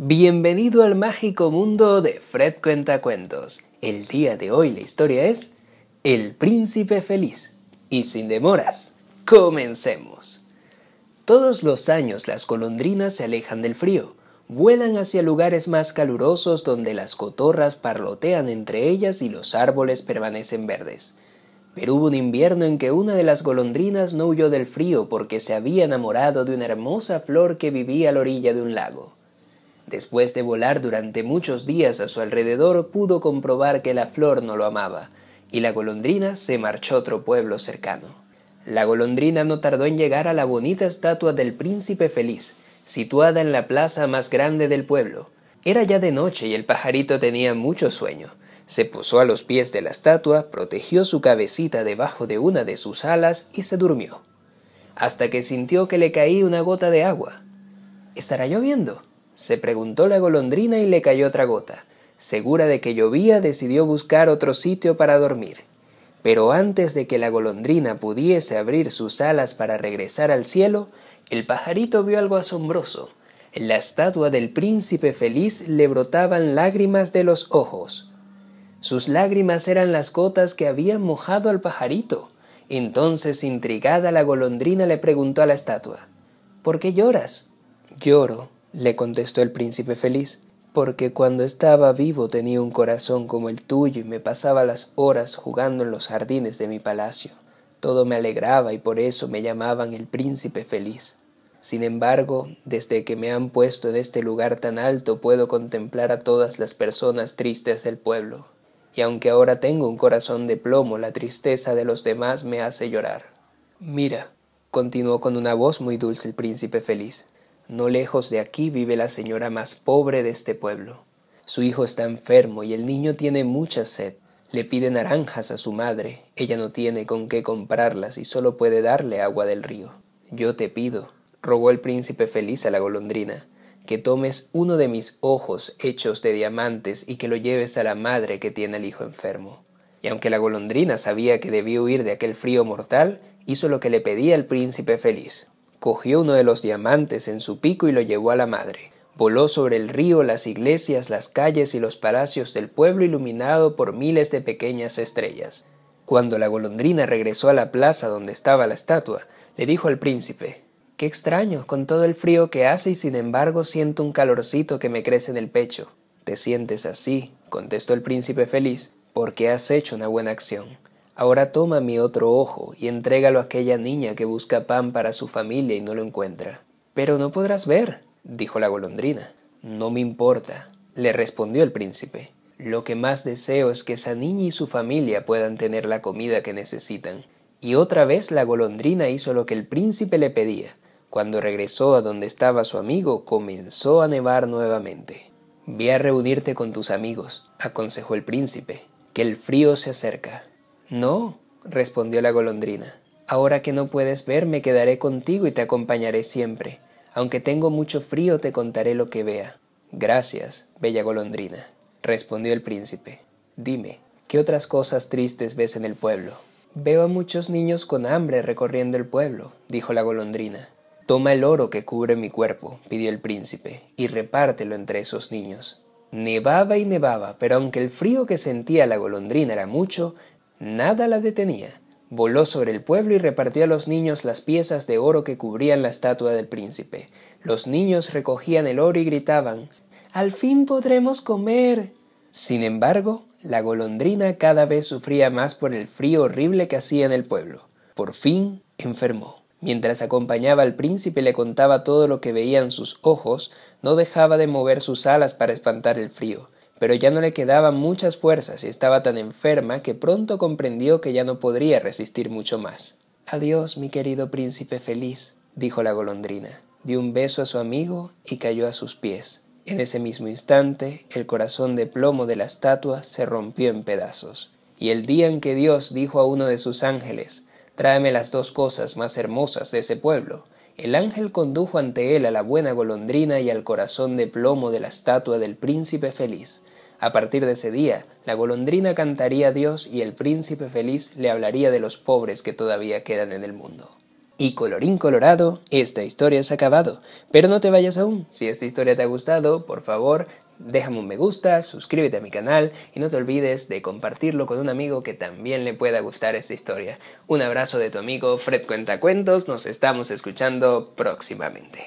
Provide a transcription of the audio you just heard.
Bienvenido al mágico mundo de Fred Cuentacuentos. El día de hoy la historia es El Príncipe Feliz. Y sin demoras, comencemos. Todos los años las golondrinas se alejan del frío, vuelan hacia lugares más calurosos donde las cotorras parlotean entre ellas y los árboles permanecen verdes. Pero hubo un invierno en que una de las golondrinas no huyó del frío porque se había enamorado de una hermosa flor que vivía a la orilla de un lago. Después de volar durante muchos días a su alrededor, pudo comprobar que la flor no lo amaba, y la golondrina se marchó a otro pueblo cercano. La golondrina no tardó en llegar a la bonita estatua del príncipe feliz, situada en la plaza más grande del pueblo. Era ya de noche y el pajarito tenía mucho sueño. Se posó a los pies de la estatua, protegió su cabecita debajo de una de sus alas y se durmió, hasta que sintió que le caía una gota de agua. ¿Estará lloviendo? Se preguntó la golondrina y le cayó otra gota. Segura de que llovía, decidió buscar otro sitio para dormir. Pero antes de que la golondrina pudiese abrir sus alas para regresar al cielo, el pajarito vio algo asombroso. En la estatua del príncipe feliz le brotaban lágrimas de los ojos. Sus lágrimas eran las gotas que habían mojado al pajarito. Entonces, intrigada, la golondrina le preguntó a la estatua, ¿Por qué lloras? Lloro, le contestó el príncipe feliz, porque cuando estaba vivo tenía un corazón como el tuyo y me pasaba las horas jugando en los jardines de mi palacio. Todo me alegraba y por eso me llamaban el príncipe feliz. Sin embargo, desde que me han puesto en este lugar tan alto puedo contemplar a todas las personas tristes del pueblo. Y aunque ahora tengo un corazón de plomo, la tristeza de los demás me hace llorar. Mira, continuó con una voz muy dulce el príncipe feliz, no lejos de aquí vive la señora más pobre de este pueblo. Su hijo está enfermo y el niño tiene mucha sed. Le pide naranjas a su madre, ella no tiene con qué comprarlas y solo puede darle agua del río. Yo te pido, rogó el príncipe feliz a la golondrina, que tomes uno de mis ojos hechos de diamantes y que lo lleves a la madre que tiene al hijo enfermo. Y aunque la golondrina sabía que debía huir de aquel frío mortal, hizo lo que le pedía el príncipe feliz cogió uno de los diamantes en su pico y lo llevó a la madre. Voló sobre el río, las iglesias, las calles y los palacios del pueblo iluminado por miles de pequeñas estrellas. Cuando la golondrina regresó a la plaza donde estaba la estatua, le dijo al príncipe Qué extraño, con todo el frío que hace y sin embargo siento un calorcito que me crece en el pecho. Te sientes así, contestó el príncipe feliz, porque has hecho una buena acción. Ahora toma mi otro ojo y entrégalo a aquella niña que busca pan para su familia y no lo encuentra. Pero no podrás ver, dijo la golondrina. No me importa, le respondió el príncipe. Lo que más deseo es que esa niña y su familia puedan tener la comida que necesitan. Y otra vez la golondrina hizo lo que el príncipe le pedía. Cuando regresó a donde estaba su amigo, comenzó a nevar nuevamente. Ve a reunirte con tus amigos, aconsejó el príncipe, que el frío se acerca. No, respondió la golondrina. Ahora que no puedes ver, me quedaré contigo y te acompañaré siempre. Aunque tengo mucho frío, te contaré lo que vea. Gracias, bella golondrina, respondió el príncipe. Dime, ¿qué otras cosas tristes ves en el pueblo? Veo a muchos niños con hambre recorriendo el pueblo, dijo la golondrina. Toma el oro que cubre mi cuerpo, pidió el príncipe, y repártelo entre esos niños. Nevaba y nevaba, pero aunque el frío que sentía la golondrina era mucho, Nada la detenía. Voló sobre el pueblo y repartió a los niños las piezas de oro que cubrían la estatua del príncipe. Los niños recogían el oro y gritaban Al fin podremos comer. Sin embargo, la golondrina cada vez sufría más por el frío horrible que hacía en el pueblo. Por fin enfermó. Mientras acompañaba al príncipe y le contaba todo lo que veían sus ojos, no dejaba de mover sus alas para espantar el frío pero ya no le quedaban muchas fuerzas y estaba tan enferma que pronto comprendió que ya no podría resistir mucho más. Adiós, mi querido príncipe feliz, dijo la golondrina. Dio un beso a su amigo y cayó a sus pies. En ese mismo instante, el corazón de plomo de la estatua se rompió en pedazos. Y el día en que Dios dijo a uno de sus ángeles, Tráeme las dos cosas más hermosas de ese pueblo, el ángel condujo ante él a la buena golondrina y al corazón de plomo de la estatua del príncipe feliz. A partir de ese día, la golondrina cantaría a Dios y el príncipe feliz le hablaría de los pobres que todavía quedan en el mundo. Y colorín colorado, esta historia ha acabado. Pero no te vayas aún. Si esta historia te ha gustado, por favor, déjame un me gusta, suscríbete a mi canal y no te olvides de compartirlo con un amigo que también le pueda gustar esta historia. Un abrazo de tu amigo Fred Cuentacuentos, nos estamos escuchando próximamente.